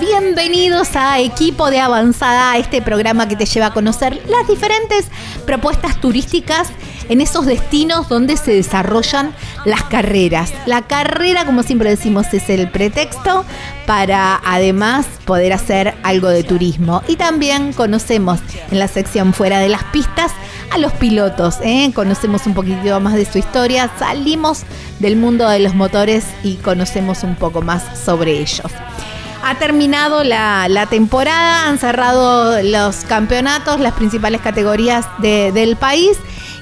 Bienvenidos a Equipo de Avanzada, este programa que te lleva a conocer las diferentes propuestas turísticas en esos destinos donde se desarrollan las carreras. La carrera, como siempre decimos, es el pretexto para además poder hacer algo de turismo. Y también conocemos en la sección fuera de las pistas a los pilotos, ¿eh? conocemos un poquito más de su historia, salimos del mundo de los motores y conocemos un poco más sobre ellos. Ha terminado la, temporada, han cerrado los campeonatos, las principales categorías del país.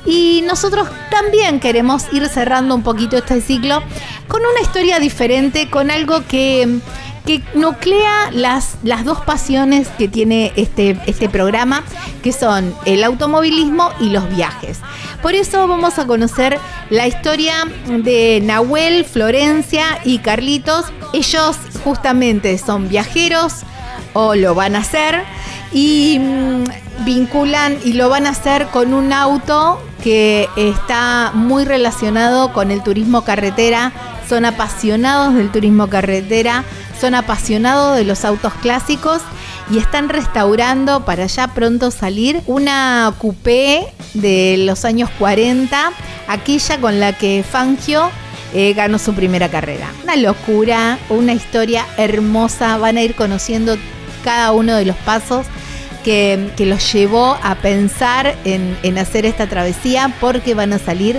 Y nosotros también queremos ir cerrando un poquito este ciclo con una historia diferente, con algo que, que nuclea las, las dos pasiones que tiene este, este programa, que son el automovilismo y los viajes. Por eso vamos a conocer la historia de Nahuel, Florencia y Carlitos. Ellos justamente son viajeros o lo van a hacer y mm, vinculan y lo van a hacer con un auto que está muy relacionado con el turismo carretera, son apasionados del turismo carretera, son apasionados de los autos clásicos y están restaurando para ya pronto salir una coupé de los años 40, aquella con la que Fangio eh, ganó su primera carrera. Una locura, una historia hermosa, van a ir conociendo cada uno de los pasos que, los llevó a pensar en, hacer esta travesía porque van a salir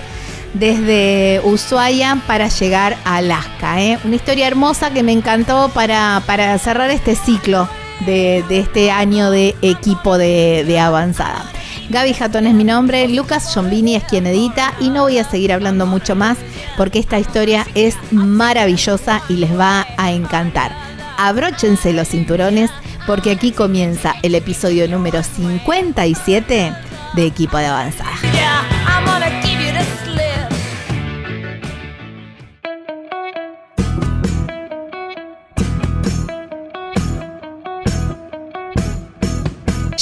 desde Ushuaia para llegar a Alaska. ¿eh? Una historia hermosa que me encantó para, para cerrar este ciclo de, este año de equipo de, avanzada. Gaby Jatón es mi nombre, Lucas Giombini es quien edita y no voy a seguir hablando mucho más porque esta historia es maravillosa y les va a encantar. Abróchense los cinturones porque aquí comienza el episodio número 57 de Equipo de Avanzada.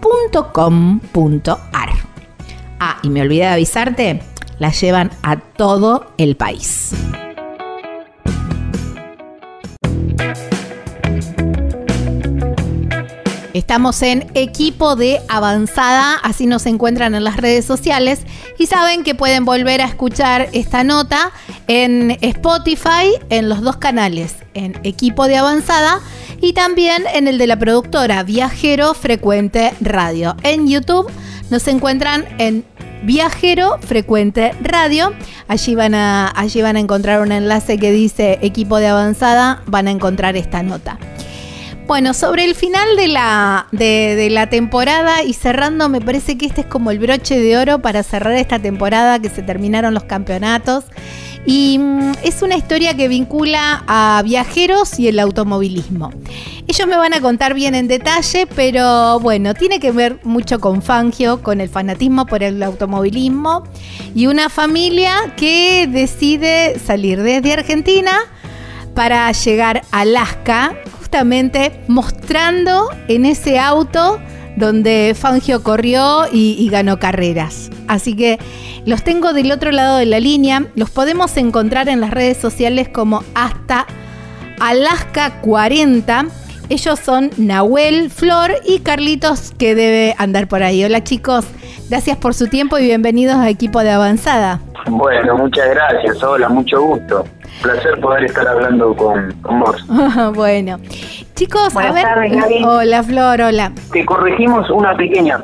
.com.ar. Ah, y me olvidé de avisarte, la llevan a todo el país. Estamos en equipo de avanzada, así nos encuentran en las redes sociales y saben que pueden volver a escuchar esta nota en Spotify en los dos canales, en equipo de avanzada y también en el de la productora Viajero Frecuente Radio. En YouTube nos encuentran en Viajero Frecuente Radio. Allí van, a, allí van a encontrar un enlace que dice equipo de avanzada, van a encontrar esta nota. Bueno, sobre el final de la, de, la temporada y cerrando, me parece que este es como el broche de oro para cerrar esta temporada que se terminaron los campeonatos Y mm, es una historia que vincula a viajeros y el automovilismo. Ellos me van a contar bien en detalle, pero bueno, tiene que ver mucho con Fangio, con el fanatismo por el automovilismo y una familia que decide salir desde Argentina para llegar a Alaska, justamente mostrando en ese auto donde Fangio corrió y, ganó carreras. Así que los tengo del otro lado de la línea. Los podemos encontrar en las redes sociales como hasta Alaska 40. Ellos son Nahuel, Flor y Carlitos que debe andar por ahí. Hola chicos, gracias por su tiempo y bienvenidos a Equipo de Avanzada. Bueno, muchas gracias. Hola, mucho gusto. Placer poder estar hablando con, vos. bueno, chicos, a ver. hola, Flor, hola. Te corregimos una pequeña.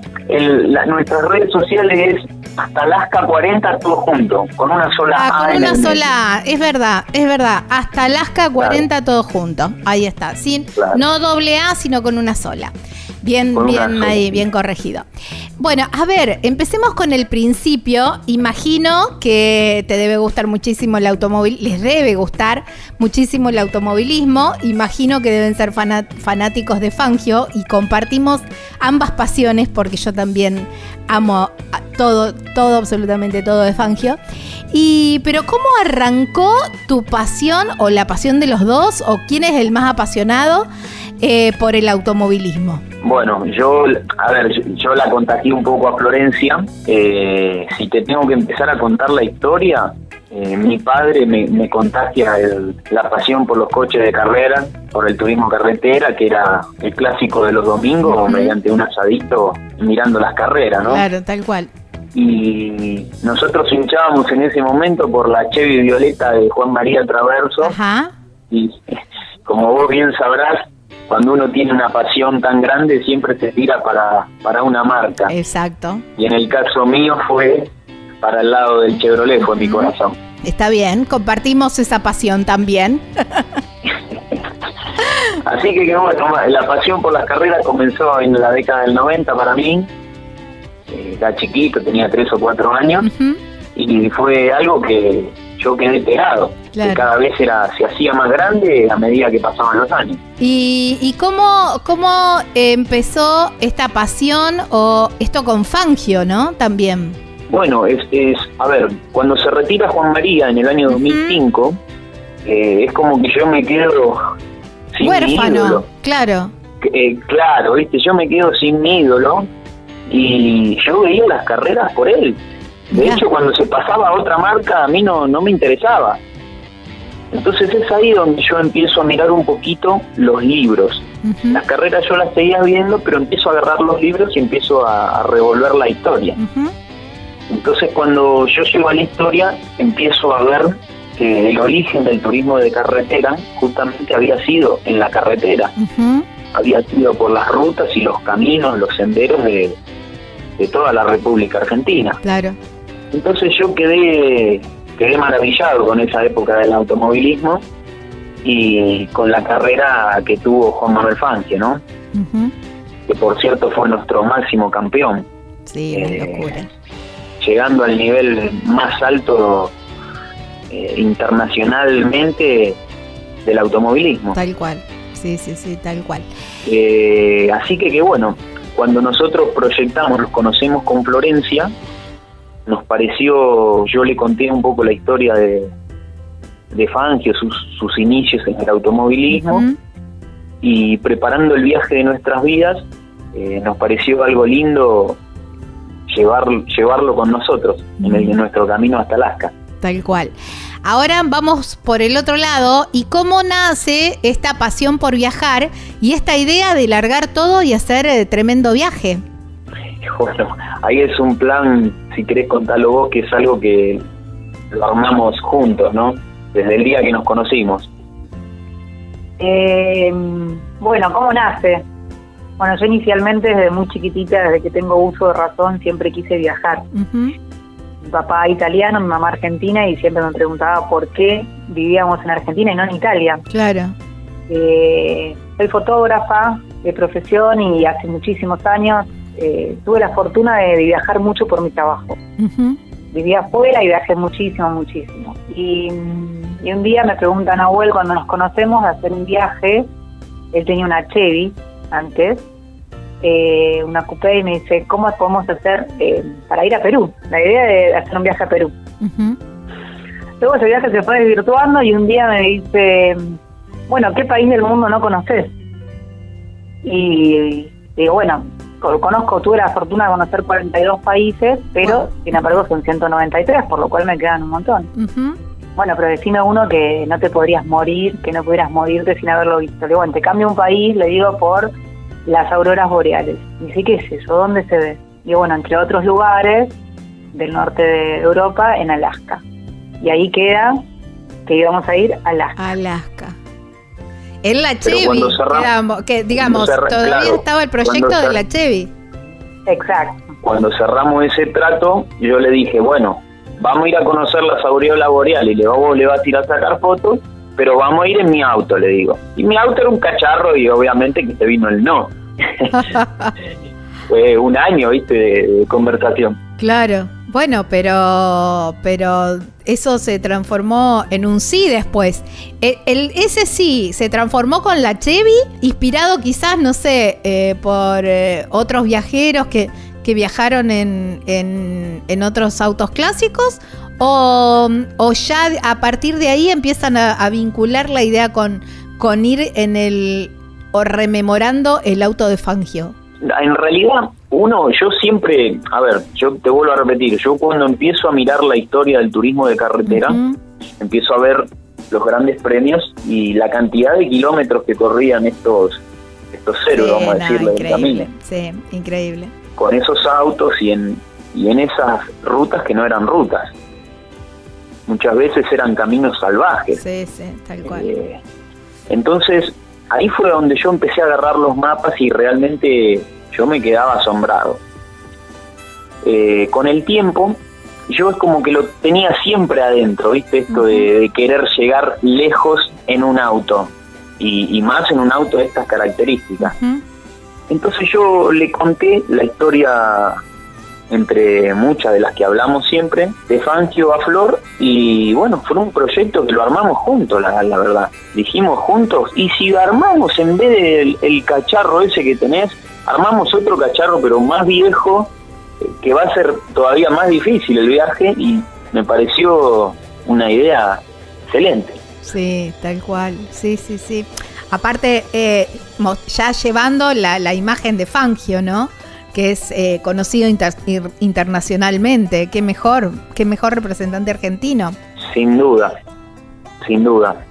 nuestras redes sociales es hasta Alaska 40 todo junto, con una sola ah, A. Con una sola A, es verdad, es verdad. Hasta Alaska 40 todo junto. Ahí está. Sin, No doble A, sino con una sola. Bien, bien ahí, bien corregido. Bueno, a ver, empecemos con el principio. Imagino que te debe gustar muchísimo el automóvil, les debe gustar muchísimo el automovilismo. Imagino que deben ser fanáticos de Fangio y compartimos ambas pasiones porque yo también amo todo, todo, absolutamente todo de Fangio. Y, pero ¿cómo arrancó tu pasión o la pasión de los dos o quién es el más apasionado eh, por el automovilismo? Bueno, yo, a ver, yo, la contagié un poco a Florencia. Eh, si te tengo que empezar a contar la historia, eh, mi padre me, contagia la pasión por los coches de carrera, por el turismo carretera, que era el clásico de los domingos, mediante un asadito mirando las carreras, ¿no? Claro, tal cual. Y nosotros hinchábamos en ese momento por la Chevy Violeta de Juan María Traverso. Ajá. Y como vos bien sabrás, cuando uno tiene una pasión tan grande siempre se tira para, para una marca. Exacto. Y en el caso mío fue para el lado del Chevrolet, fue mi corazón. Está bien, compartimos esa pasión también. Así que bueno, la pasión por las carreras comenzó en la década del 90 para mí. Eh, era chiquito, tenía tres o cuatro años. Y fue algo que yo quedé pegado. Que cada vez era, se hacía más grande a medida que pasaban los años. ¿Y, y cómo, cómo empezó esta pasión o esto con Fangio, no? También. Bueno, es, es a ver, cuando se retira Juan María en el año 2005, eh, es como que yo me quedo sin Huérfano, claro. Eh, claro, viste, yo me quedo sin mi ídolo y yo veía las carreras por él. De hecho, cuando se pasaba a otra marca, a mí no, no me interesaba. Entonces es ahí donde yo empiezo a mirar un poquito los libros. Las carreras yo las seguía viendo, pero empiezo a agarrar los libros y empiezo a, revolver la historia. Entonces cuando yo llego a la historia, empiezo a ver que el origen del turismo de carretera justamente había sido en la carretera. Había sido por las rutas y los caminos, los senderos de, de toda la República Argentina. Claro. Entonces yo quedé, quedé maravillado con esa época del automovilismo y con la carrera que tuvo Juan Manuel Fangio, ¿no? Que por cierto fue nuestro máximo campeón. Sí, eh, locura. Llegando al nivel más alto eh, internacionalmente del automovilismo. Tal cual, sí, sí, sí, tal cual. Eh, así que que bueno, cuando nosotros proyectamos, nos conocemos con Florencia, nos pareció, yo le conté un poco la historia de, de Fangio, sus, sus inicios en el automovilismo, y preparando el viaje de nuestras vidas, eh, nos pareció algo lindo llevar, llevarlo con nosotros en, en nuestro camino hasta Alaska. Tal cual. Ahora vamos por el otro lado y cómo nace esta pasión por viajar y esta idea de largar todo y hacer eh, tremendo viaje. Bueno, ahí es un plan, si querés contarlo vos, que es algo que lo armamos juntos, ¿no? Desde el día que nos conocimos. Eh, bueno, ¿cómo nace? Bueno, yo inicialmente desde muy chiquitita, desde que tengo uso de razón, siempre quise viajar mi papá italiano, mi mamá argentina, y siempre me preguntaba por qué vivíamos en Argentina y no en Italia. Claro. Eh, soy fotógrafa de profesión y hace muchísimos años eh, tuve la fortuna de, viajar mucho por mi trabajo. vivía afuera y viajé muchísimo, muchísimo. Y, un día me preguntan a Abuel cuando nos conocemos de hacer un viaje. Él tenía una Chevy antes, eh, una coupé, y me dice, ¿cómo podemos hacer eh, para ir a Perú? La idea de hacer un viaje a Perú. Luego ese viaje se fue desvirtuando y un día me dice, bueno, ¿qué país del mundo no conoces? Y digo, bueno, conozco, tuve la fortuna de conocer 42 países, pero sin embargo son 193, por lo cual me quedan un montón. Bueno, pero decime uno que no te podrías morir, que no pudieras morirte sin haberlo visto. Le bueno, te cambio un país, le digo, por las auroras boreales. Y dice, ¿qué es eso? ¿Dónde se ve? Y bueno, entre otros lugares del norte de Europa, en Alaska. Y ahí queda que íbamos a ir a Alaska. Alaska. En la Chevy, que digamos, todavía estaba el proyecto de la Chevy. Exacto. Cuando cerramos ese trato, yo le dije, bueno, vamos a ir a conocer las aureolas boreales, y le, vamos, le va a tirar a sacar fotos, pero vamos a ir en mi auto, le digo. Y mi auto era un cacharro y obviamente que se vino el no. Fue un año, viste, de conversación. Claro. Bueno, pero, pero eso se transformó en un sí después. E, el, ese sí se transformó con la Chevy, inspirado quizás, no sé, eh, por eh, otros viajeros que, que viajaron en, en, otros autos clásicos, o, o, ya a partir de ahí empiezan a, a vincular la idea con, con ir en el o rememorando el auto de Fangio en realidad, uno, yo siempre, a ver, yo te vuelvo a repetir, yo cuando empiezo a mirar la historia del turismo de carretera, empiezo a ver los grandes premios y la cantidad de kilómetros que corrían estos estos ceros, vamos a decirlo, del camino. Sí, increíble. Con esos autos y en, y en esas rutas que no eran rutas. Muchas veces eran caminos salvajes. Sí, sí, tal cual. Eh, entonces, ahí fue donde yo empecé a agarrar los mapas y realmente yo me quedaba asombrado. Eh, con el tiempo, yo es como que lo tenía siempre adentro, ¿viste? Esto de, querer llegar lejos en un auto y, más en un auto de estas características. Entonces yo le conté la historia entre muchas de las que hablamos siempre, de Fangio a Flor, y bueno, fue un proyecto que lo armamos juntos, la, la verdad. Dijimos juntos, y si armamos en vez del el cacharro ese que tenés, armamos otro cacharro pero más viejo, eh, que va a ser todavía más difícil el viaje, y me pareció una idea excelente. Sí, tal cual, sí, sí, sí. Aparte, eh, ya llevando la, la imagen de Fangio, ¿no? que es eh, conocido internacionalmente. Qué mejor, qué mejor representante argentino. Sin duda, sin duda.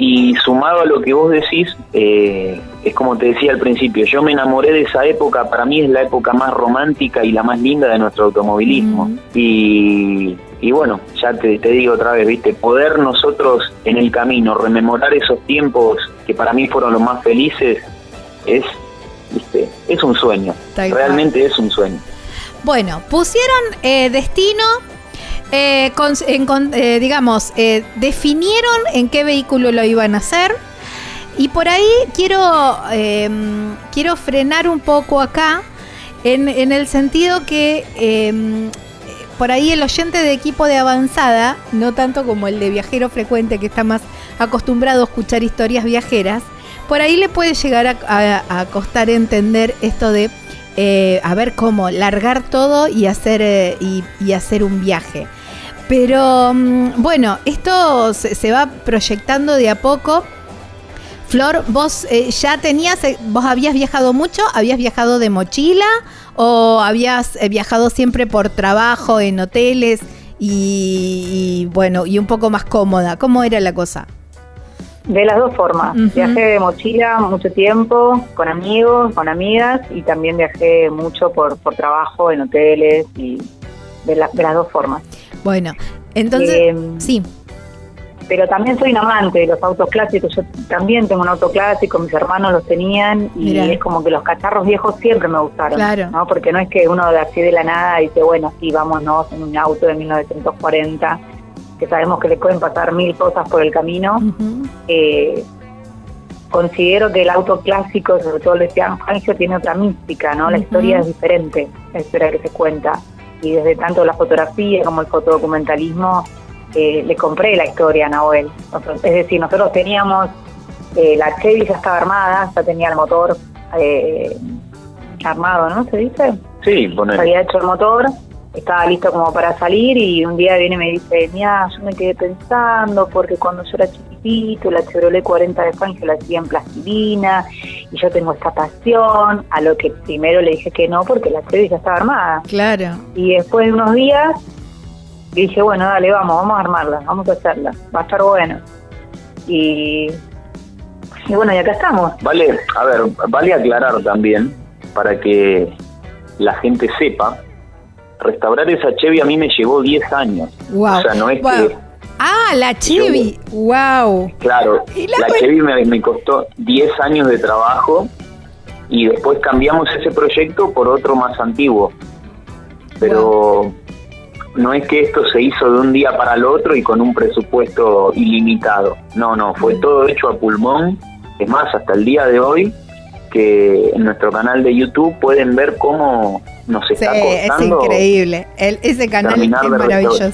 Y sumado a lo que vos decís, eh, es como te decía al principio, yo me enamoré de esa época, para mí es la época más romántica y la más linda de nuestro automovilismo. y, y, bueno, ya te, te digo otra vez, viste, poder nosotros en el camino rememorar esos tiempos que para mí fueron los más felices, es es un sueño, realmente es un sueño. Bueno, pusieron eh, destino, eh, eh, digamos, definieron en qué vehículo lo iban a hacer. Y por ahí quiero, em, quiero frenar un poco acá, en, en el sentido que em, por ahí el oyente de equipo de avanzada, no tanto como el de viajero frecuente que está más acostumbrado a escuchar historias viajeras, por ahí le puede llegar a, costar entender esto de, eh, a ver cómo, largar todo y hacer, eh, y, hacer un viaje. Pero mm, bueno, esto se, va proyectando de a poco. Flor, vos eh, ya tenías, vos habías viajado mucho, habías viajado de mochila o habías viajado siempre por trabajo en hoteles y, y, bueno, y un poco más cómoda. ¿Cómo era la cosa? De las dos formas. Viajé de mochila mucho tiempo, con amigos, con amigas, y también viajé mucho por, por trabajo en hoteles y de, de las dos formas. Bueno, entonces, eh, sí. Pero también soy un amante de los autos clásicos. Yo también tengo un auto clásico, mis hermanos los tenían, y es como que los cacharros viejos siempre me gustaron. Claro. ¿no? Porque no es que uno de así de la nada dice, bueno, sí, vámonos en un auto de 1940 que sabemos que le pueden pasar mil cosas por el camino. Eh, considero que el auto clásico, sobre todo el de Fangio, tiene otra mística, ¿no? La historia es diferente, la historia que se cuenta. Y desde tanto la fotografía como el fotodocumentalismo eh, le compré la historia a Nahuel. es decir, nosotros teníamos, eh, la Chevy ya estaba armada, ya tenía el motor eh, armado, ¿no? ¿Se dice? Sí, poner. Había hecho el motor, estaba listo como para salir y un día viene y me dice, mira, yo me quedé pensando porque cuando yo era chiquitito, la Chevrolet 40 de Fangio la hacía en plastilina y yo tengo esta pasión, a lo que primero le dije que no porque la Chevy ya estaba armada. Claro. Y después de unos días dije, bueno, dale, vamos, vamos a armarla, vamos a hacerla, va a estar bueno. Y, y bueno, y acá estamos. Vale, a ver, vale aclarar también para que la gente sepa restaurar esa Chevy a mí me llevó 10 años. Wow. O sea, no es que... Ah, la Chevy, wow. Claro, la, Chevy me, costó 10 años de trabajo y después cambiamos ese proyecto por otro más antiguo. Pero no es que esto se hizo de un día para el otro y con un presupuesto ilimitado. No, no, fue todo hecho a pulmón. Es más, hasta el día de hoy que en nuestro canal de YouTube pueden ver cómo nos está sí, Es increíble. ese canal es maravilloso.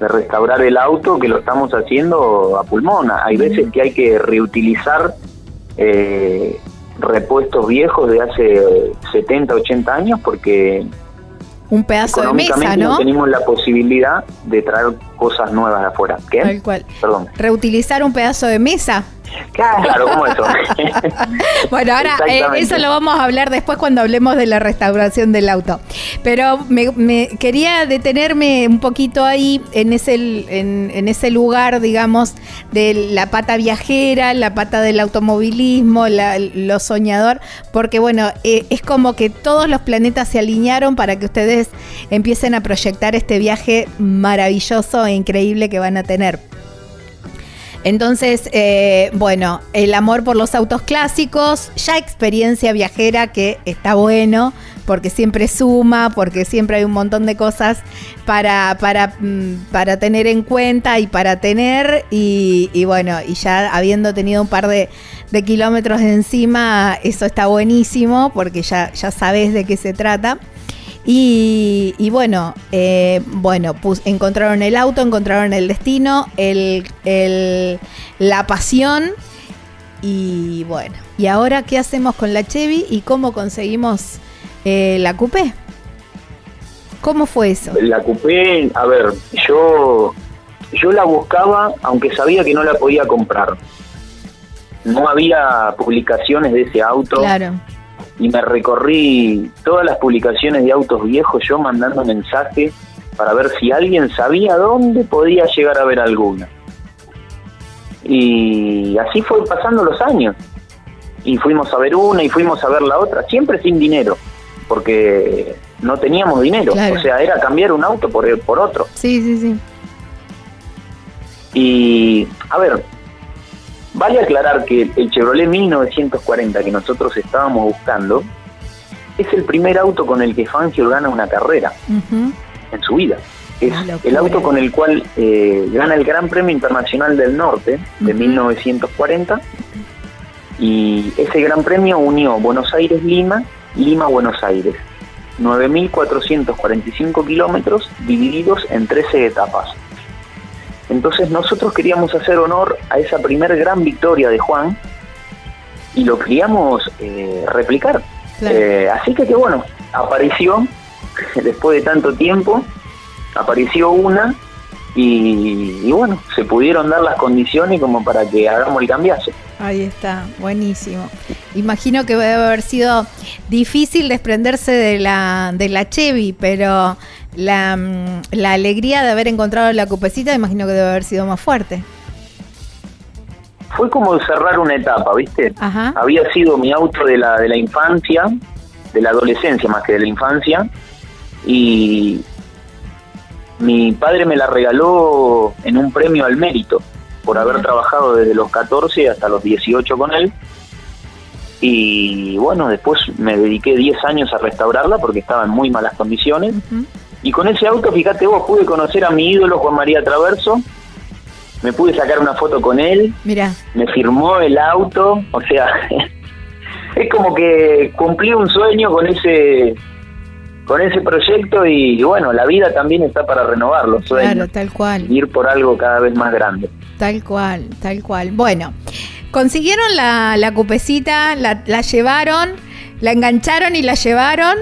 de restaurar el auto que lo estamos haciendo a pulmón. Hay veces que hay que reutilizar eh, repuestos viejos de hace 70, 80 años porque un pedazo de mesa, ¿no? no tenemos la posibilidad de traer cosas nuevas de afuera. ¿Qué? Tal cual. Perdón. Reutilizar un pedazo de mesa. Claro, como eso. bueno, ahora eh, eso lo vamos a hablar después cuando hablemos de la restauración del auto. Pero me, quería detenerme un poquito ahí en ese, en, ese lugar, digamos, de la pata viajera, la pata del automovilismo, lo soñador, porque bueno, eh, es como que todos los planetas se alinearon para que ustedes empiecen a proyectar este viaje maravilloso increíble que van a tener. Entonces, eh, bueno, el amor por los autos clásicos, ya experiencia viajera que está bueno, porque siempre suma, porque siempre hay un montón de cosas para, para, mm, para tener en cuenta y para tener. Y, bueno, y ya habiendo tenido un par de, kilómetros encima, eso está buenísimo, porque ya, ya sabes de qué se trata. Y, bueno, eh, bueno, pues encontraron el auto, encontraron el destino, el, la pasión. Y bueno, ¿y ahora qué hacemos con la Chevy y cómo conseguimos eh, la coupé? ¿Cómo fue eso? La coupé, a ver, yo, yo la buscaba aunque sabía que no la podía comprar. No había publicaciones de ese auto. Claro y me recorrí todas las publicaciones de autos viejos yo mandando mensajes para ver si alguien sabía dónde podía llegar a ver alguna. Y así fue pasando los años. Y fuimos a ver una y fuimos a ver la otra, siempre sin dinero, porque no teníamos dinero. O sea, era cambiar un auto por, por otro. Sí, sí, sí. Y, a ver, Vale aclarar que el Chevrolet 1940 que nosotros estábamos buscando es el primer auto con el que Fangio gana una carrera en su vida. Es el auto con el cual eh, gana el Gran Premio Internacional del Norte de 1940 y ese Gran Premio unió Buenos Aires-Lima, Lima-Buenos Aires. 9.445 kilómetros divididos en 13 etapas. Entonces nosotros queríamos hacer honor a esa primer gran victoria de Juan y lo queríamos eh, replicar. Eh, así que que bueno, apareció después de tanto tiempo, apareció una y, bueno, se pudieron dar las condiciones como para que hagamos el cambiazo. Ahí está, buenísimo. Imagino que debe haber sido difícil desprenderse de la, de la Chevy, pero la, mm, la alegría de haber encontrado la cupecita, imagino que debe haber sido más fuerte. Fue como cerrar una etapa, ¿viste? Había sido mi auto de la, de la infancia, de la adolescencia más que de la infancia, y mi padre me la regaló en un premio al mérito por haber trabajado desde los 14 hasta los 18 con él. Y bueno, después me dediqué 10 años a restaurarla porque estaba en muy malas condiciones. Y con ese auto, fíjate vos, pude conocer a mi ídolo Juan María Traverso, me pude sacar una foto con él, Mira. me firmó el auto, o sea, es como que cumplí un sueño con ese con ese proyecto y, bueno, la vida también está para renovar los sueños. Claro, tal cual. Ir por algo cada vez más grande. Tal cual, tal cual. Bueno, consiguieron la, la cupecita, la, la llevaron, la engancharon y la llevaron.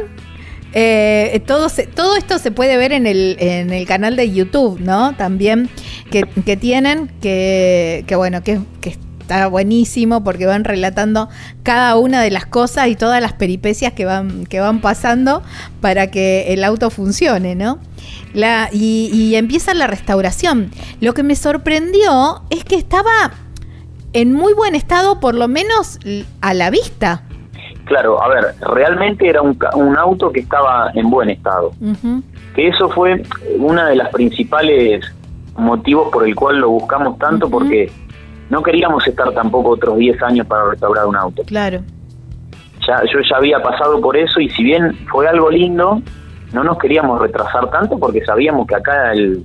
Eh, todo, todo esto se puede ver en el, en el canal de YouTube, ¿no? También que, que tienen, que, que bueno, que, que está buenísimo porque van relatando cada una de las cosas y todas las peripecias que van, que van pasando para que el auto funcione, ¿no? Y, y empieza la restauración. Lo que me sorprendió es que estaba en muy buen estado, por lo menos a la vista. Claro, a ver, realmente era un, un auto que estaba en buen estado. Que eso fue una de las principales motivos por el cual lo buscamos tanto, porque no queríamos estar tampoco otros 10 años para restaurar un auto. Claro. Ya, yo ya había pasado por eso y si bien fue algo lindo, no nos queríamos retrasar tanto porque sabíamos que acá el,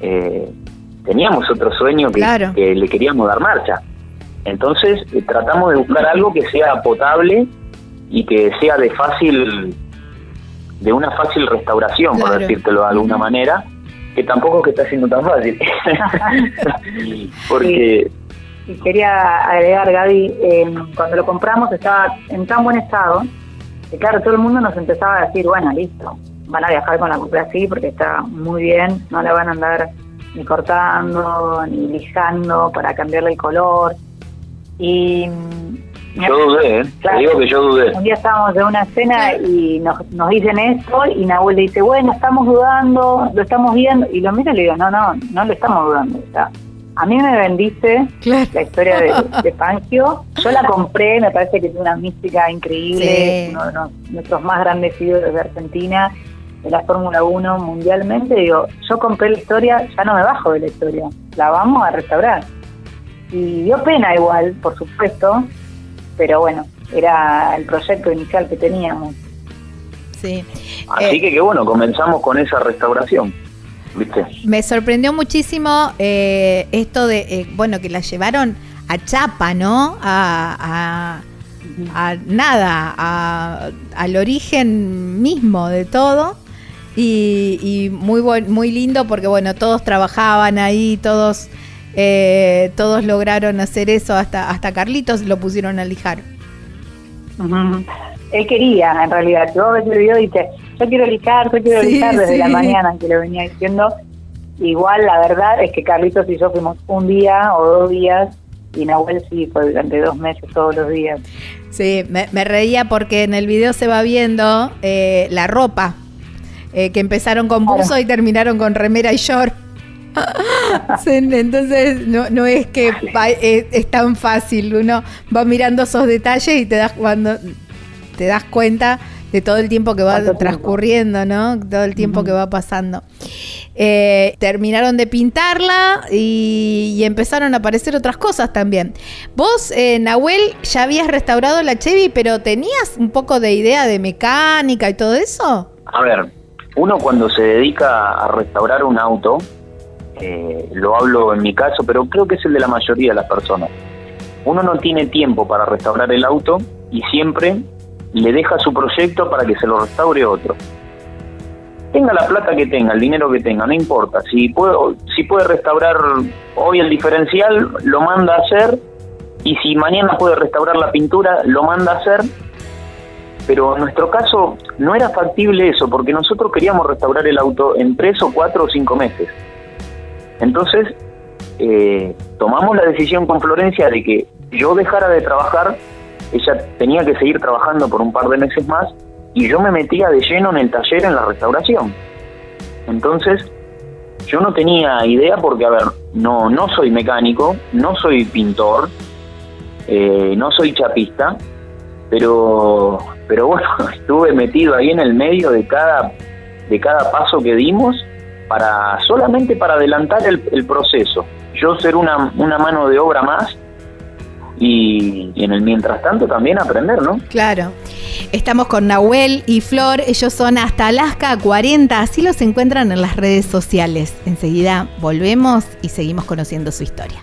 eh, teníamos otro sueño que, que, le queríamos dar marcha. Entonces eh, tratamos de buscar algo que sea potable y que sea de fácil, de una fácil restauración, por decírtelo de alguna manera, que tampoco es que está siendo tan fácil. Porque... Y quería agregar, Gaby, eh, cuando lo compramos estaba en tan buen estado que, claro, todo el mundo nos empezaba a decir, bueno, listo, van a viajar con la cupla así porque está muy bien, no la van a andar ni cortando, ni lijando para cambiarle el color. Y yo dudé, ¿eh? Te digo que yo dudé. Un día estábamos en una cena y nos, nos dicen eso y Nahuel le dice, bueno, estamos dudando, lo estamos viendo. Y lo miro y le digo, no, no, no lo estamos dudando. a mí me bendice la historia de, de, Fangio. Yo la compré, me parece que tiene una mística increíble, uno de nuestros más grandes ídolos de Argentina, de la Fórmula 1 mundialmente. Digo, yo compré la historia, ya no me bajo de la historia, la vamos a restaurar. Y dio pena igual, por supuesto, pero bueno, era el proyecto inicial que teníamos. Sí. Así eh, que qué bueno, comenzamos con esa restauración. ¿Viste? Me sorprendió muchísimo eh, esto de, eh, bueno, que la llevaron a Chapa, ¿no? A, a, nada, al origen mismo de todo. Y, y muy, buen, muy lindo porque, bueno, todos trabajaban ahí, todos eh, todos lograron hacer eso, hasta, hasta Carlitos lo pusieron a lijar. Él quería, en realidad. Yo ves el video dice, yo quiero lijar, yo quiero lijar desde la mañana que lo venía diciendo. Igual la verdad es que Carlitos y yo fuimos un día o dos días y Nahuel sí fue durante dos meses todos los días. Sí, me, reía porque en el video se va viendo eh, la ropa, eh, que empezaron con buzo y terminaron con remera y short. Entonces no, no es que es, tan fácil, uno va mirando esos detalles y te das cuando te das cuenta de todo el tiempo que va transcurriendo, ¿no? Todo el tiempo que va pasando. Eh, terminaron de pintarla y, empezaron a aparecer otras cosas también. Vos, eh, Nahuel, ya habías restaurado la Chevy, pero ¿tenías un poco de idea de mecánica y todo eso? A ver, uno cuando se dedica a restaurar un auto, eh, lo hablo en mi caso, pero creo que es el de la mayoría de las personas. Uno no tiene tiempo para restaurar el auto y siempre le deja su proyecto para que se lo restaure otro. Tenga la plata que tenga, el dinero que tenga, no importa. Si puede, si puede restaurar hoy el diferencial, lo manda a hacer. Y si mañana puede restaurar la pintura, lo manda a hacer. Pero en nuestro caso no era factible eso, porque nosotros queríamos restaurar el auto en tres o cuatro o cinco meses. Entonces, eh, tomamos la decisión con Florencia de que yo dejara de trabajar, ella tenía que seguir trabajando por un par de meses más y yo me metía de lleno en el taller en la restauración. Entonces, yo no tenía idea porque, a ver, no, no soy mecánico, no soy pintor, eh, no soy chapista, pero, pero bueno, estuve metido ahí en el medio de cada, de cada paso que dimos para solamente para adelantar el, proceso. Yo ser una, mano de obra más y, en el mientras tanto también aprender, ¿no? Claro. Estamos con Nahuel y Flor, ellos son hasta Alaska 40, así los encuentran en las redes sociales. Enseguida volvemos y seguimos conociendo su historia.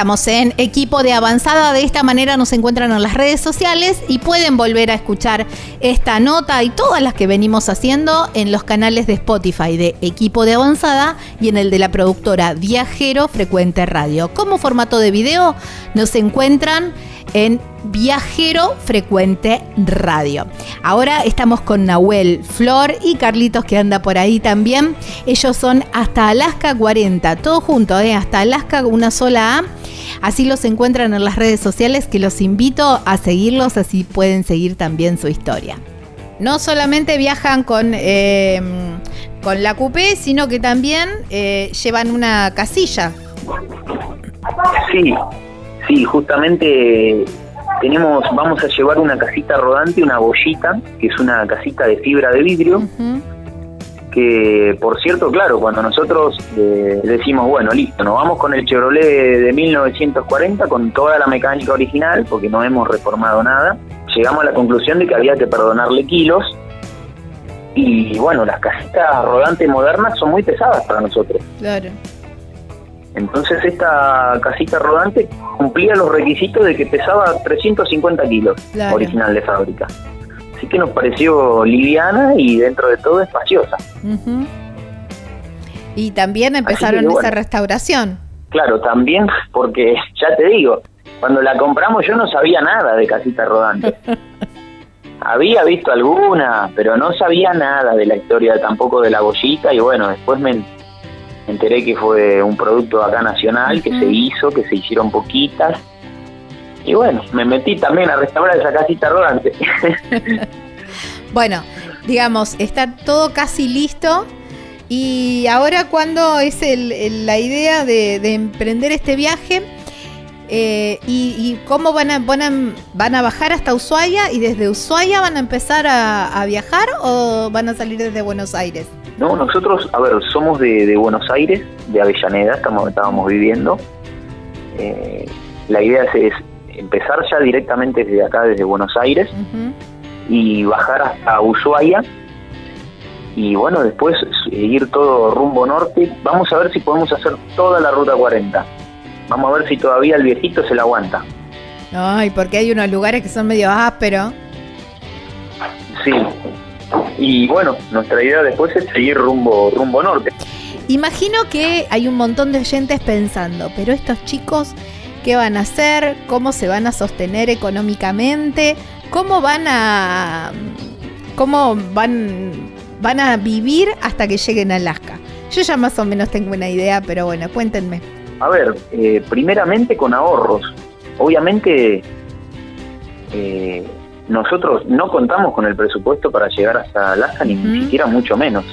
Estamos en equipo de avanzada, de esta manera nos encuentran en las redes sociales y pueden volver a escuchar esta nota y todas las que venimos haciendo en los canales de Spotify de equipo de avanzada y en el de la productora Viajero Frecuente Radio. Como formato de video nos encuentran en Viajero Frecuente Radio. Ahora estamos con Nahuel, Flor y Carlitos que anda por ahí también. Ellos son hasta Alaska 40, todo junto, ¿eh? hasta Alaska una sola A. Así los encuentran en las redes sociales que los invito a seguirlos, así pueden seguir también su historia. No solamente viajan con, em, con la coupé, sino que también eh, llevan una casilla. Sí, sí, justamente tenemos, vamos a llevar una casita rodante, una bollita, que es una casita de fibra de vidrio que por cierto, claro, cuando nosotros eh, decimos, bueno, listo, nos vamos con el Chevrolet de 1940 con toda la mecánica original, porque no hemos reformado nada, llegamos a la conclusión de que había que perdonarle kilos y bueno, las casitas rodantes modernas son muy pesadas para nosotros. Claro. Entonces esta casita rodante cumplía los requisitos de que pesaba 350 kilos original de fábrica. Así que nos pareció liviana y dentro de todo espaciosa. Y también empezaron esa restauración. Claro, también porque ya te digo, cuando la compramos yo no sabía nada de casita rodante. Había visto alguna, pero no sabía nada de la historia tampoco de la bollita y bueno, después me enteré que fue un producto acá nacional que se hizo, que se hicieron poquitas y bueno, me metí también a restaurar esa casita rodante. bueno, digamos, está todo casi listo. Y ahora, ¿cuándo es la idea de, emprender este viaje? Eh, y, cómo van a, van a, bajar hasta Ushuaia? ¿Y desde Ushuaia van a empezar a, viajar o van a salir desde Buenos Aires? No, nosotros, a ver, somos de, Buenos Aires, de Avellaneda, estamos, estábamos viviendo. Eh, la idea es, empezar ya directamente desde acá, desde Buenos Aires, y bajar hasta Ushuaia. Y bueno, después ir todo rumbo norte. Vamos a ver si podemos hacer toda la ruta 40. Vamos a ver si todavía el viejito se la aguanta. Ay, porque hay unos lugares que son medio ásperos. Sí. Y bueno, nuestra idea después es seguir rumbo, rumbo norte. Imagino que hay un montón de oyentes pensando, pero estos chicos qué van a hacer, cómo se van a sostener económicamente, cómo van a cómo van van a vivir hasta que lleguen a Alaska. Yo ya más o menos tengo una idea, pero bueno, cuéntenme. A ver, eh, primeramente con ahorros. Obviamente eh, nosotros no contamos con el presupuesto para llegar hasta Alaska, ni siquiera mucho menos.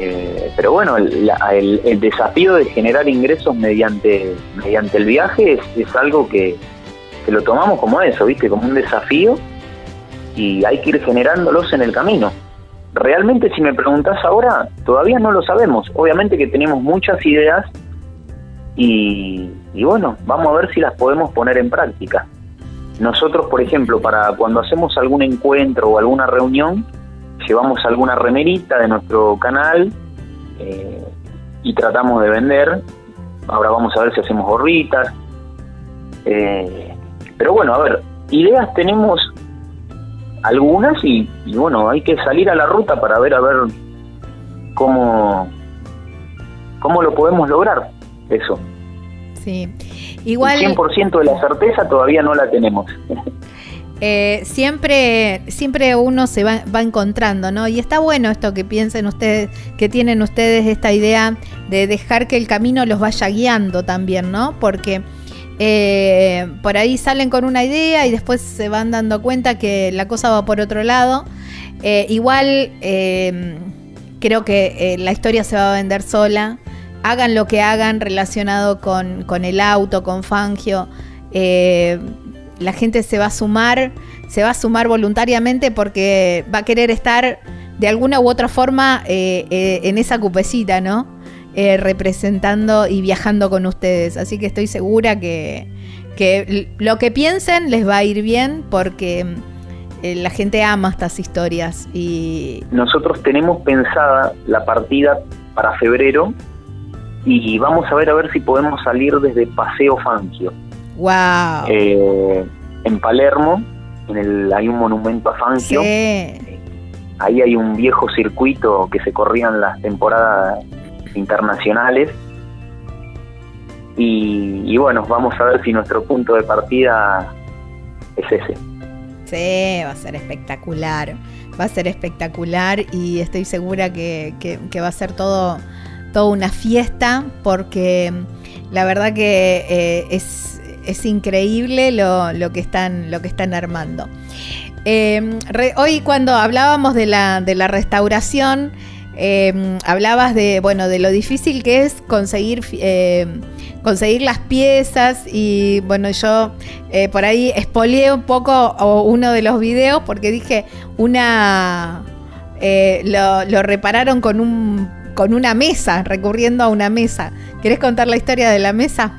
Eh, pero bueno, el, desafío de generar ingresos mediante, mediante el viaje es, algo que, lo tomamos como eso, ¿viste? Como un desafío y hay que ir generándolos en el camino. realmente si me preguntas ahora, todavía no lo sabemos. Obviamente que tenemos muchas ideas y, y bueno, vamos a ver si las podemos poner en práctica. Nosotros, por ejemplo, para cuando hacemos algún encuentro o alguna reunión, llevamos alguna remerita de nuestro canal eh, y tratamos de vender. Ahora vamos a ver si hacemos gorritas. Eh, pero bueno, a ver, ideas tenemos algunas y, bueno, hay que salir a la ruta para ver a ver cómo, cómo lo podemos lograr, eso. Sí, igual... El 100% de la certeza todavía no la tenemos. Eh, siempre, siempre uno se va, va, encontrando, ¿no? Y está bueno esto que piensen ustedes, que tienen ustedes esta idea de dejar que el camino los vaya guiando también, ¿no? Porque eh, por ahí salen con una idea y después se van dando cuenta que la cosa va por otro lado. Eh, igual creo que la historia se va a vender sola. Hagan lo que hagan relacionado con, con el auto, con Fangio. La gente se va a sumar, se va a sumar voluntariamente porque va a querer estar de alguna u otra forma en esa cupecita, ¿no? Eh, representando y viajando con ustedes. Así que estoy segura que, lo que piensen les va a ir bien porque eh, la gente ama estas historias. y Nosotros tenemos pensada la partida para febrero y vamos a ver a ver si podemos salir desde Paseo Fangio. ¡Wow! Eh, en Palermo, en el, hay un monumento a Fangio. Ahí hay un viejo circuito que se corría en las temporadas internacionales. Y, bueno, vamos a ver si nuestro punto de partida es ese. Sí, va a ser espectacular. Va a ser espectacular y estoy segura que, va a ser todo, todo una fiesta porque la verdad que eh, es, es, increíble lo, lo, que están, lo que están armando. Eh, hoy cuando hablábamos de la, de la restauración, Em, hablabas de, bueno, de lo difícil que es conseguir, em, conseguir las piezas y bueno, yo eh, por ahí espoleé un poco uno de los videos porque dije, una, eh, lo, repararon con, un, con una mesa, recurriendo a una mesa. ¿Querés contar la historia de la mesa?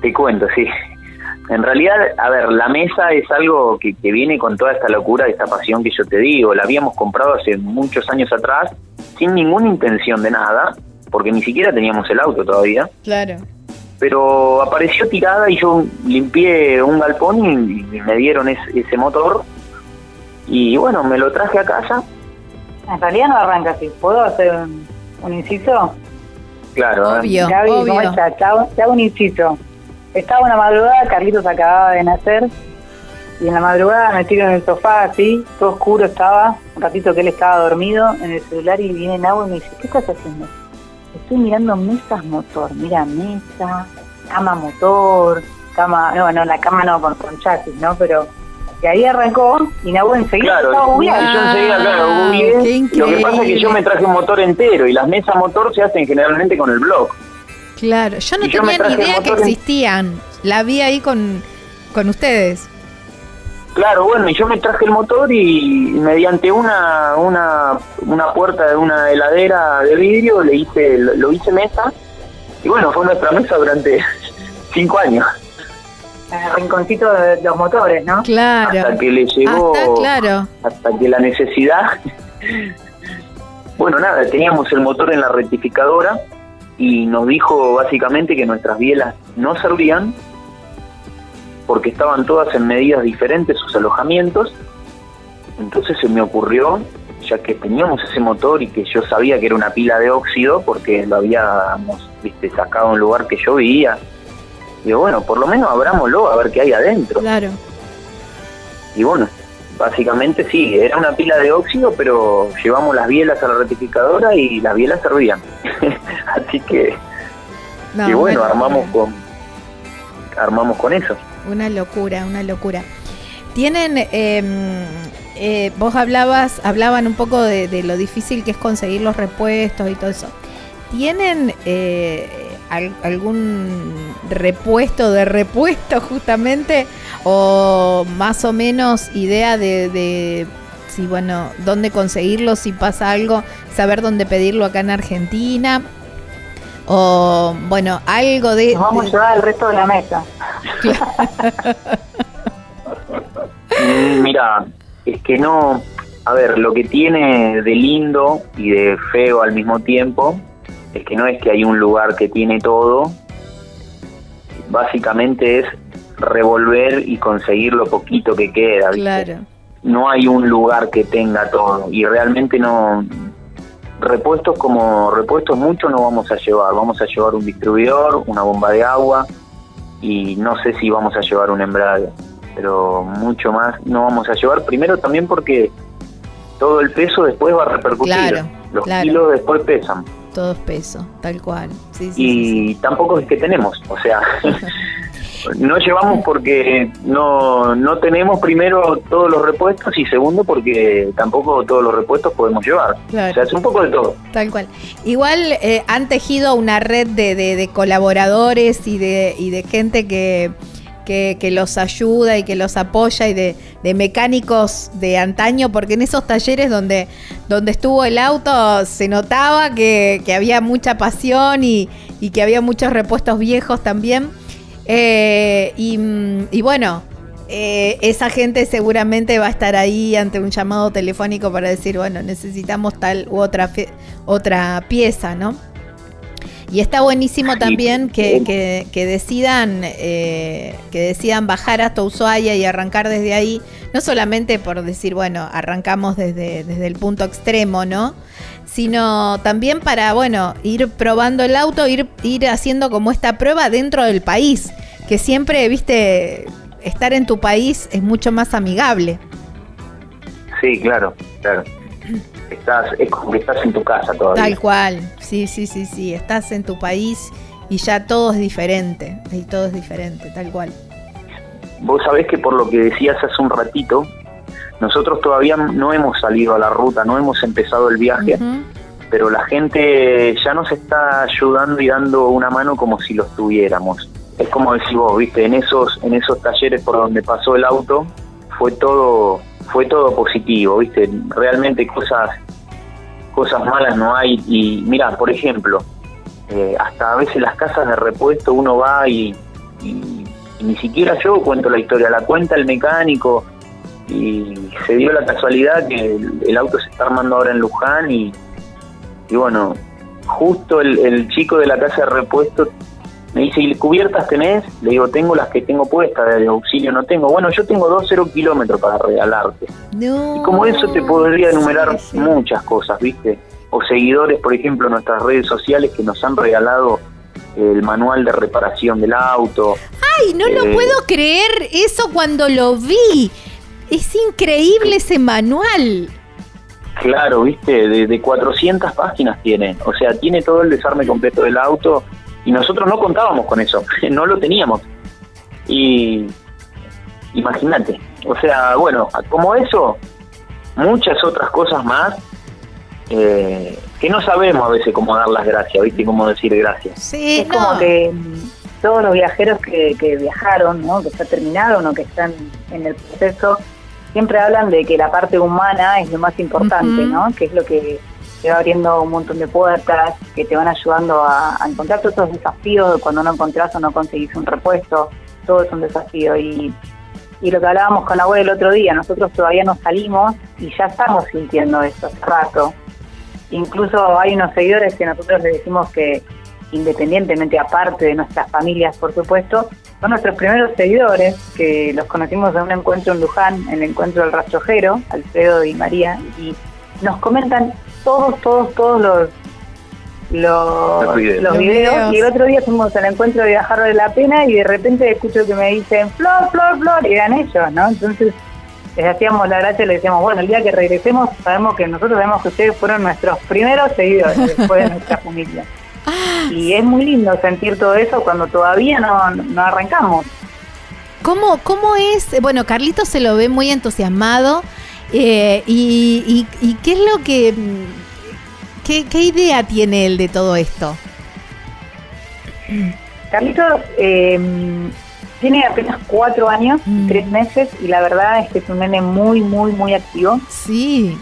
Te cuento, sí. En realidad, a ver, la mesa es algo que, viene con toda esta locura, esta pasión que yo te digo. La habíamos comprado hace muchos años atrás, sin ninguna intención de nada, porque ni siquiera teníamos el auto todavía. Claro. Pero apareció tirada y yo limpié un galpón y, me dieron ese motor. Y bueno, me lo traje a casa. En realidad no arranca así. ¿Puedo hacer un, inciso? Claro. Obvio, obvio. Te hago un inciso. Estaba una madrugada, Carlitos acababa de nacer, y en la madrugada me tiro en el sofá así, todo oscuro estaba, un ratito que él estaba dormido en el celular y viene agua y me dice, ¿qué estás haciendo? Estoy mirando mesas motor, mira mesa, cama motor, cama, no, no, la cama no con, chasis, ¿no? Pero y ahí arrancó y Nahu enseguida claro, estaba googleando. Yo enseguida, claro, googleé. Lo que pasa es que yo me traje un motor entero y las mesas motor se hacen generalmente con el blog. Claro, yo no tenía ni idea que existían. La vi ahí con, con ustedes. Claro, bueno, y yo me traje el motor y mediante una, una, una puerta de una heladera de vidrio le hice, lo, hice mesa y bueno, fue nuestra mesa durante cinco años. El rinconcito de los motores, ¿no? Claro. Hasta que le llegó, hasta, claro. hasta que la necesidad, bueno, nada, teníamos el motor en la rectificadora y nos dijo básicamente que nuestras bielas no servían porque estaban todas en medidas diferentes sus alojamientos. Entonces se me ocurrió, ya que teníamos ese motor y que yo sabía que era una pila de óxido porque lo habíamos viste, sacado a un lugar que yo veía. Digo, bueno, por lo menos abrámoslo a ver qué hay adentro. Claro. Y bueno, Básicamente sí, era una pila de óxido, pero llevamos las bielas a la rectificadora y las bielas servían. Así que, y bueno, armamos con armamos con eso. Una locura, una locura. Tienen, em, eh, vos hablabas, hablaban un poco de, lo difícil que es conseguir los repuestos y todo eso. ¿Tienen eh, algún repuesto de repuesto justamente o más o menos idea de, si bueno, dónde conseguirlo, si pasa algo, saber dónde pedirlo acá en Argentina. O bueno, algo de... Nos vamos a llevar el resto de la mesa. Mira, es que no, a ver, lo que tiene de lindo y de feo al mismo tiempo es que no es que hay un lugar que tiene todo, básicamente es revolver y conseguir lo poquito que queda. Claro. No hay un lugar que tenga todo y realmente no repuestos como repuestos mucho no vamos a llevar. Vamos a llevar un distribuidor, una bomba de agua y no sé si vamos a llevar un embrague, pero mucho más no vamos a llevar. Primero también porque todo el peso después va a repercutir. Los kilos después pesan. Todo es peso, tal cual. y tampoco es que tenemos, o sea, no llevamos porque no, no tenemos primero todos los repuestos y segundo porque tampoco todos los repuestos podemos llevar. O sea, es un poco de todo. Tal cual. Igual eh, han tejido una red de, de, colaboradores y de, y de gente que, que, los ayuda y que los apoya y de, mecánicos de antaño, porque en esos talleres donde, donde estuvo el auto se notaba que, había mucha pasión y, y que había muchos repuestos viejos también. Eh, mm, y, bueno, eh, esa gente seguramente va a estar ahí ante un llamado telefónico para decir, bueno, necesitamos tal u otra, otra pieza, ¿no? Y está buenísimo también que, decidan eh, que decidan bajar hasta Ushuaia y arrancar desde ahí, no solamente por decir, bueno, arrancamos desde, desde el punto extremo, ¿no? Sino también para, bueno, ir probando el auto, ir, ir haciendo como esta prueba dentro del país que siempre, viste, estar en tu país es mucho más amigable. Sí, claro, claro. Estás, es como que estás en tu casa todavía. Tal cual, sí, sí, sí, sí. Estás en tu país y ya todo es diferente. Y todo es diferente, tal cual. Vos sabés que por lo que decías hace un ratito, nosotros todavía no hemos salido a la ruta, no hemos empezado el viaje, pero la gente ya nos está ayudando y dando una mano como si lo tuviéramos es como decís vos, viste, en esos, en esos talleres por donde pasó el auto, fue todo, fue todo positivo, viste, realmente cosas, cosas malas no hay. Y mira, por ejemplo, eh, hasta a veces las casas de repuesto uno va y, ni siquiera yo cuento la historia, la cuenta el mecánico y se dio la casualidad que el, auto se está armando ahora en Luján y, y bueno, justo el, el, chico de la casa de repuesto me dice, ¿y cubiertas tenés? Le digo, tengo las que tengo puestas, de auxilio no tengo. Bueno, yo tengo dos cero kilómetros para regalarte. y como eso te podría enumerar muchas cosas, ¿viste? O seguidores, por ejemplo, en nuestras redes sociales que nos han regalado el manual de reparación del auto. ¡Ay, no lo eh, puedo creer! Eso cuando lo vi. Es increíble ese manual. Claro, viste, de, de 400 páginas tiene. O sea, tiene todo el desarme completo del auto y nosotros no contábamos con eso, no lo teníamos. Y imagínate, o sea, bueno, como eso, muchas otras cosas más eh, que no sabemos a veces cómo dar las gracias, ¿viste? Cómo decir gracias. Sí, es como que todos los viajeros que, que viajaron, ¿no? que ya terminaron o que están en el proceso, siempre hablan de que la parte humana es lo más importante, ¿no? Que es lo que te va abriendo un montón de puertas, que te van ayudando a, encontrar todos esos desafíos cuando no encontrás o no conseguís un repuesto, todo es un desafío. Y, lo que hablábamos con la web el otro día, nosotros todavía no salimos y ya estamos sintiendo eso hace rato. Incluso hay unos seguidores que nosotros les decimos que independientemente aparte de nuestras familias, por supuesto, son nuestros primeros seguidores, que los conocimos en un encuentro en Luján, en el encuentro del rastrojero, Alfredo y María, y nos comentan todos, todos, todos los los, videos. Y el otro día fuimos al encuentro de Viajar de la Pena y de repente escucho que me dicen Flor, Flor, Flor, y eran ellos, ¿no? Entonces les hacíamos la gracia y les decíamos, bueno, el día que regresemos sabemos que nosotros sabemos que ustedes fueron nuestros primeros seguidores después de nuestra familia. Y es muy lindo sentir todo eso cuando todavía no, no arrancamos. ¿Cómo, ¿Cómo es? Bueno, Carlito se lo ve muy entusiasmado. Eh, y, qué es lo que... Qué, idea tiene él de todo esto? Carlitos, em, Tiene apenas cuatro años, Mm. tres meses, y la verdad es que es un nene muy, muy, muy activo. Sí.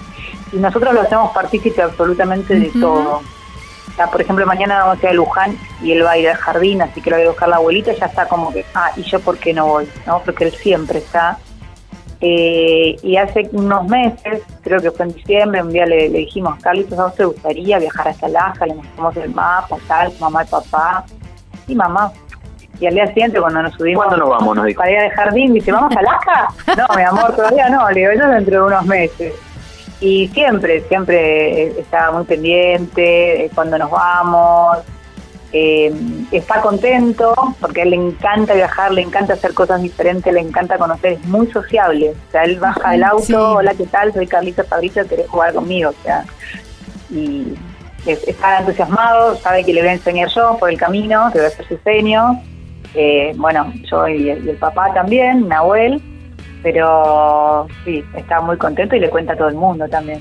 Y nosotros lo hacemos partícipe absolutamente de todo. O sea, por ejemplo, mañana vamos a ir a Luján y él va a ir al jardín, así que lo voy a buscar la abuelita, ya está como que, ah, ¿y yo por qué no voy? ¿no? Porque él siempre está. Eh, y hace unos meses, creo que fue en diciembre, un día le, le dijimos, Carlitos, ¿a vos te gustaría viajar hasta Alaska? Le mostramos el mapa, tal, mamá y papá. Y mamá. Y al día siguiente, cuando nos subimos ¿Cuándo nos vamos? Nos dijo. para ir al jardín, dice, ¿vamos a Alaska? No, mi amor, todavía no. Le digo, yo dentro de unos meses. Y siempre, siempre eh, estaba muy pendiente cuando nos vamos. Eh, está contento porque a él le encanta viajar, le encanta hacer cosas diferentes, le encanta conocer, es muy sociable. O sea, él baja del auto, Sí. hola, ¿qué tal? Soy Carlita Fabricio, ¿querés jugar conmigo? O sea, y es- está entusiasmado, sabe que le voy a enseñar yo por el camino, que va a ser su sueño. Eh, bueno, yo y el, y el papá también, Nahuel, pero sí, está muy contento y le cuenta a todo el mundo también.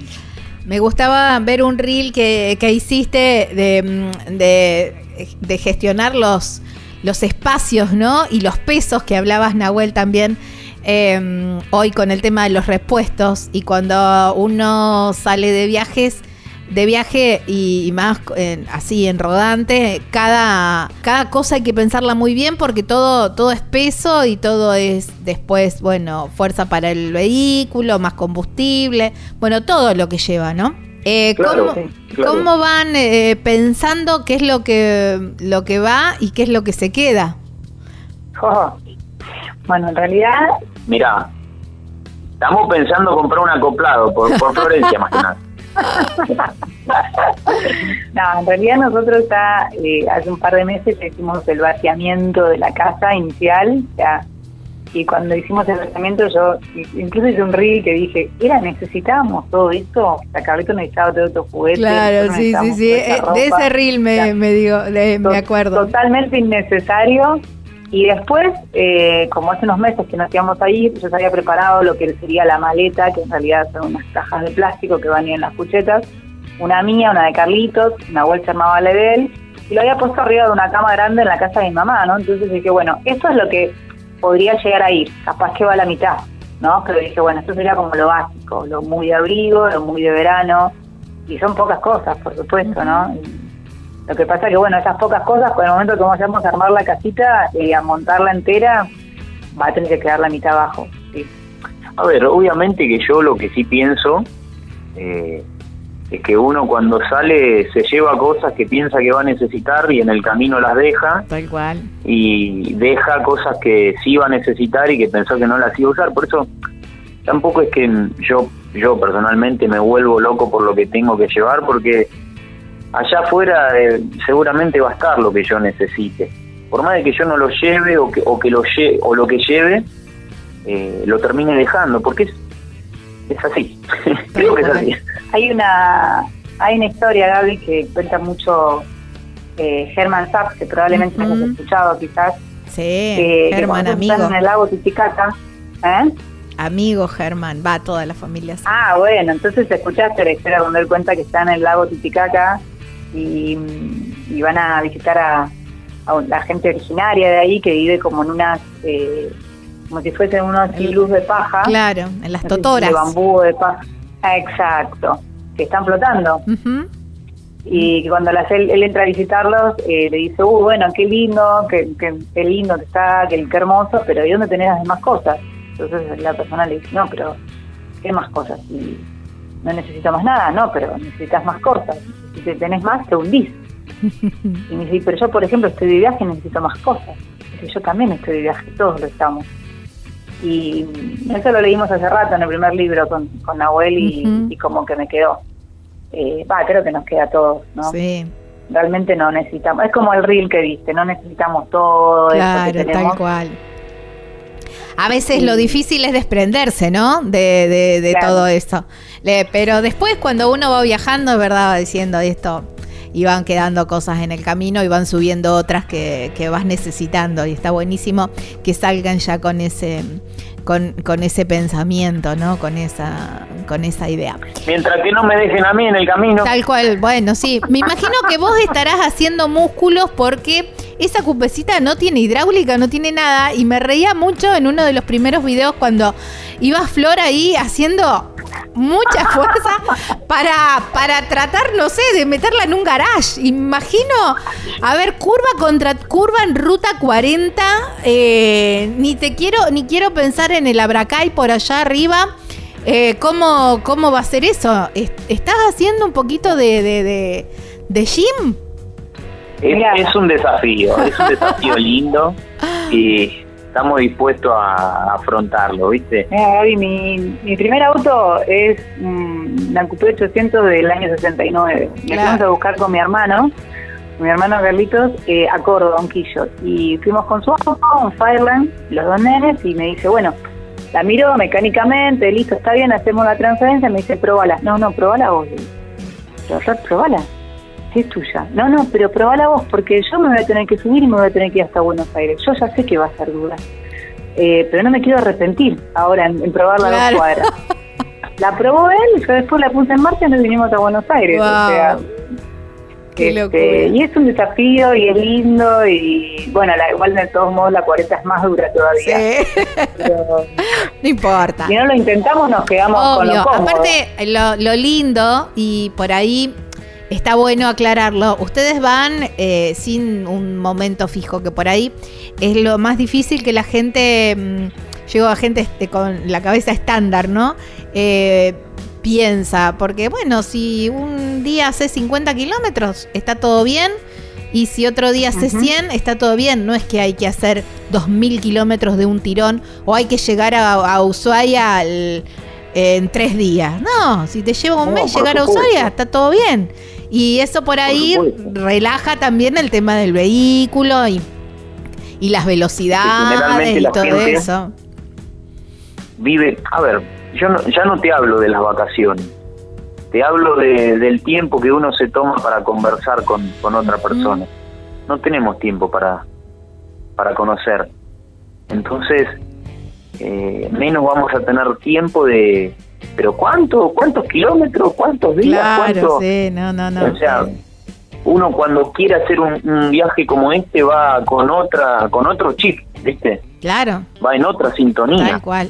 Me gustaba ver un reel que, que hiciste de, mm, de, de gestionar los, los espacios, ¿no? Y los pesos que hablabas, Nahuel, también. eh, hoy con el tema de los repuestos y cuando uno sale de viajes de viaje y, más eh, así en rodante cada cada cosa hay que pensarla muy bien porque todo todo es peso y todo es después bueno fuerza para el vehículo más combustible bueno todo lo que lleva no Eh, Claro, ¿cómo, claro. cómo van eh, pensando qué es lo que lo que va y qué es lo que se queda Oh. Bueno, en realidad, Mirá, estamos pensando comprar un acoplado por, por Florencia más que nada. no, en realidad nosotros ya eh, hace un par de meses hicimos el vaciamiento de la casa inicial, o sea, y cuando hicimos el vaciamiento yo incluso hice un reel que dije, era, necesitábamos todo esto, o sea, Carlito necesitaba todo otro juguete. claro sí sí sí Eh, de ese reel me, O sea, me digo de- me acuerdo Totalmente innecesario. Y después, eh, como hace unos meses que nos íbamos a ir, yo había preparado lo que sería la maleta, que en realidad son unas cajas de plástico que van en las cuchetas. Una mía, una de Carlitos, una bolsa armaba la de él. Y lo había puesto arriba de una cama grande en la casa de mi mamá, ¿no? Entonces dije, bueno, esto es lo que podría llegar a ir. Capaz que va a la mitad, ¿no? Pero dije, bueno, esto sería como lo básico, lo muy de abrigo, lo muy de verano. Y son pocas cosas, por supuesto, ¿no? Y lo que pasa que, bueno, esas pocas cosas, con el momento que vayamos a armar la casita y a montarla entera, va a tener que quedar la mitad abajo. Sí. A ver, obviamente que yo lo que sí pienso eh, es que uno cuando sale se lleva cosas que piensa que va a necesitar y en el camino las deja tal cual y deja cosas que sí va a necesitar y que pensó que no las iba a usar. Por eso tampoco es que yo yo personalmente me vuelvo loco por lo que tengo que llevar porque allá afuera eh, seguramente va a estar lo que yo necesite. Por más de que yo no lo lleve o que, o que lo lle o lo que lleve, eh, lo termine dejando, porque es, es así. Creo que es así. Hay una hay una historia, Gaby, que cuenta mucho eh, Germán Sachs, que probablemente Ujú. no hayas escuchado quizás. sí Germán cuando amigo en el lago Titicaca. ¿eh? amigo Germán va toda la familia. Ah, bueno, entonces escuchaste la historia cuando él cuenta que está en el lago Titicaca y, y van a visitar a, a la gente originaria de ahí que vive como en unas, eh, como si fuesen unos El- de paja. claro en las no totoras De bambú, de paja. Ah, exacto, que están flotando. Ujú. Y que cuando las- él, él entra a visitarlos, eh, le dice, uh, bueno, qué lindo, qué, qué, qué lindo que está, qué, qué hermoso, pero ¿y dónde tenés las demás cosas? Entonces la persona le dice, no, pero ¿qué más cosas? Y no necesito más nada, no, pero necesitas más cosas. Si te tenés más, te hundís. Y me dice, pero yo, por ejemplo, estoy de viaje y necesito más cosas. Dice, yo también estoy de viaje, todos lo estamos. Y eso lo leímos hace rato en el primer libro con, con Nahuel y, como que me quedó. Eh, Va, creo que nos queda a todos, ¿no? sí Realmente no necesitamos. Es como el reel que viste, no necesitamos todo eso Claro, que tenemos. tal cual. A veces Sí. lo difícil es desprenderse, ¿no? De, de- de Claro. todo eso. Le- pero después cuando uno va viajando, es verdad, va diciendo esto, y van quedando cosas en el camino y van subiendo otras que, que vas necesitando. Y está buenísimo que salgan ya con ese, con, con ese pensamiento, ¿no? Con esa, con esa idea. Mientras que no me dejen a mí en el camino. Tal cual, bueno, sí. Me imagino que vos estarás haciendo músculos porque esa cupecita no tiene hidráulica, no tiene nada. Y me reía mucho en uno de los primeros videos cuando iba Flor ahí haciendo mucha fuerza para, para tratar, no sé, de meterla en un garage. Imagino, a ver, curva contra curva en ruta 40. Eh, ni te quiero, ni quiero pensar en el Abracay por allá arriba. Eh, ¿cómo, ¿Cómo va a ser eso? ¿Estás haciendo un poquito de, de, de, gym? Es, un desafío, es un desafío lindo y estamos dispuestos a afrontarlo, ¿viste? Mira, Gaby, mi, mi primer auto es un la Coupé 800 del año 69. Me fuimos a buscar con mi hermano, mi hermano Carlitos, eh, a Córdoba, un quillo. Y fuimos con su auto, un Fireland, los dos nenes, y me dice, bueno, la miro mecánicamente, listo, está bien, hacemos la transferencia, me dice, probala. No, no, probala vos. Pero, probala. Si es tuya. No, no, pero probala vos, porque yo me voy a tener que subir y me voy a tener que ir hasta Buenos Aires. Yo ya sé que va a ser dura. Eh, pero no me quiero arrepentir ahora en, probarla a dos cuadras. La probó él, yo después la puse en marcha y nos vinimos a Buenos Aires. O sea, este, y es un desafío y es lindo y bueno, la, igual de todos modos la 40 es más dura todavía. no importa. Si no lo intentamos nos quedamos con lo cómodo. Aparte, lo, lindo y por ahí está bueno aclararlo. Ustedes van eh, sin un momento fijo, que por ahí es lo más difícil que la gente, mm, llego a gente este, con la cabeza estándar, ¿no? Eh, piensa, porque bueno, si un día hace 50 kilómetros, está todo bien. Y si otro día hace 100, está todo bien. No es que hay que hacer 2.000 kilómetros de un tirón o hay que llegar a, Ushuaia en tres días. No, si te lleva un mes llegar a Ushuaia, está todo bien. Y eso por ahí relaja también el tema del vehículo y, y las velocidades y todo eso. Vive, a ver, yo ya no te hablo de las vacaciones, te hablo de, del tiempo que uno se toma para conversar con, con otra persona. No tenemos tiempo para, para conocer. Entonces, eh, menos vamos a tener tiempo de... Pero ¿cuánto? ¿Cuántos kilómetros? ¿Cuántos días? Claro, sí, no, no, no. O sea, uno cuando quiere hacer un, un, viaje como este va con otra con otro chip, ¿viste? Claro. Va en otra sintonía. Tal cual.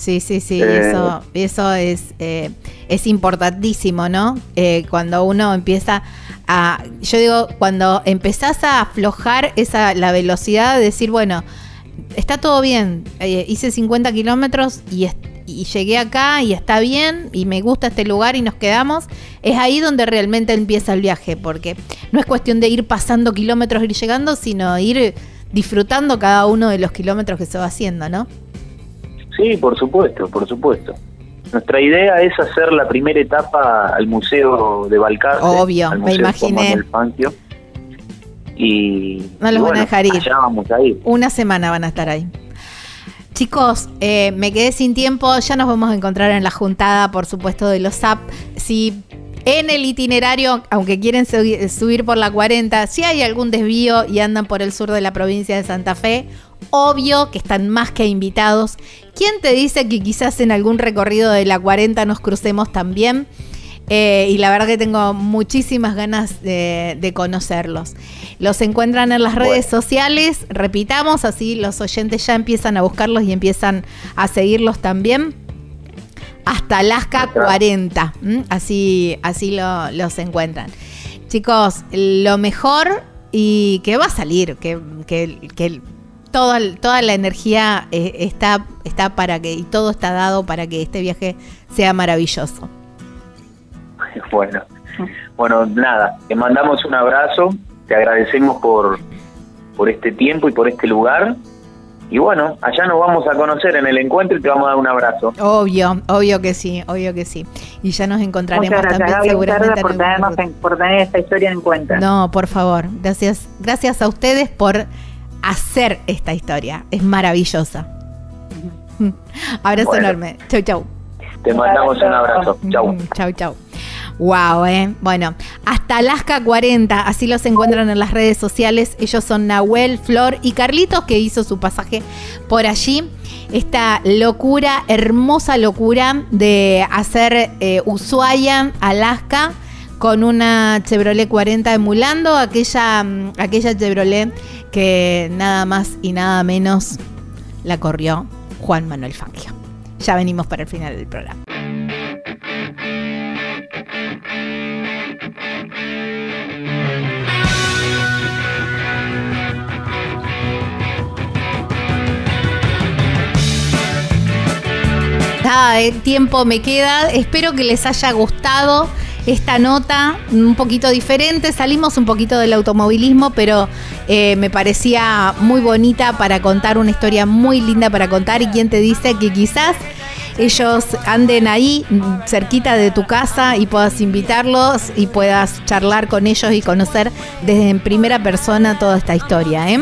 Sí, sí, sí, eh. eso, eso es, eh, es importantísimo, ¿no? Eh, cuando uno empieza a, yo digo, cuando empezás a aflojar esa, la velocidad de decir, bueno, está todo bien, hice 50 kilómetros y, y llegué acá y está bien y me gusta este lugar y nos quedamos, es ahí donde realmente empieza el viaje, porque no es cuestión de ir pasando kilómetros, ir llegando, sino ir disfrutando cada uno de los kilómetros que se va haciendo, ¿no? Sí, por supuesto, por supuesto. Nuestra idea es hacer la primera etapa al Museo de Balcarce. Obvio, me imaginé. Y, no los van a dejar ir. vamos a ir. Una semana van a estar ahí. Chicos, eh, me quedé sin tiempo, ya nos vamos a encontrar en la juntada, por supuesto, de los SAP. Si en el itinerario, aunque quieren subir por la 40, si hay algún desvío y andan por el sur de la provincia de Santa Fe, obvio que están más que invitados. ¿Quién te dice que quizás en algún recorrido de la 40 nos crucemos también? Eh, y la verdad que tengo muchísimas ganas de, conocerlos. Los encuentran en las redes sociales, repitamos, así los oyentes ya empiezan a buscarlos y empiezan a seguirlos también. Hasta Alaska 40, así, así los encuentran. Chicos, lo mejor y que va a salir, que, que, que toda, toda la energía eh, está, está para que, y todo está dado para que este viaje sea maravilloso. Bueno, bueno, nada, te mandamos un abrazo, te agradecemos por, por este tiempo y por este lugar. Y bueno, allá nos vamos a conocer en el encuentro y te vamos a dar un abrazo. Obvio, obvio que sí, obvio que sí. Y ya nos encontraremos también seguramente. Por, por tener esta historia en cuenta. No, por favor, gracias, gracias a ustedes por hacer esta historia. Es maravillosa. Abrazo enorme. Chau, chau. Te mandamos un abrazo. Chau. Chau, chau. Wow, eh. Bueno, hasta Alaska 40, así los encuentran en las redes sociales. Ellos son Nahuel, Flor y Carlitos, que hizo su pasaje por allí. Esta locura, hermosa locura de hacer eh, Ushuaia, Alaska con una Chevrolet 40 emulando aquella, mm, aquella Chevrolet que nada más y nada menos la corrió Juan Manuel Fangio. Ya venimos para el final del programa. Nada de tiempo me queda. Espero que les haya gustado esta nota un poquito diferente. Salimos un poquito del automovilismo, pero eh, me parecía muy bonita para contar una historia muy linda para contar. Y quien te dice que quizás ellos anden ahí cerquita de tu casa y puedas invitarlos y puedas charlar con ellos y conocer desde en primera persona toda esta historia. ¿eh?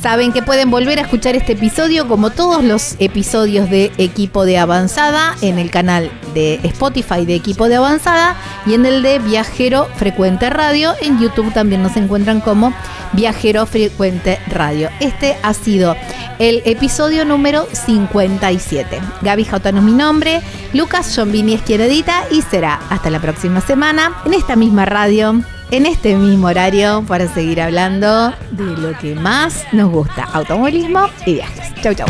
Saben que pueden volver a escuchar este episodio como todos los episodios de Equipo de Avanzada en el canal de Spotify de Equipo de Avanzada y en el de Viajero Frecuente Radio. En YouTube también nos encuentran como Viajero Frecuente Radio. Este ha sido el episodio número 57. Gaby Jautano es mi nombre, Lucas Vini es quien edita y será hasta la próxima semana en esta misma radio en este mismo horario para seguir hablando de lo que más nos gusta, automovilismo y viajes. Chau, chau.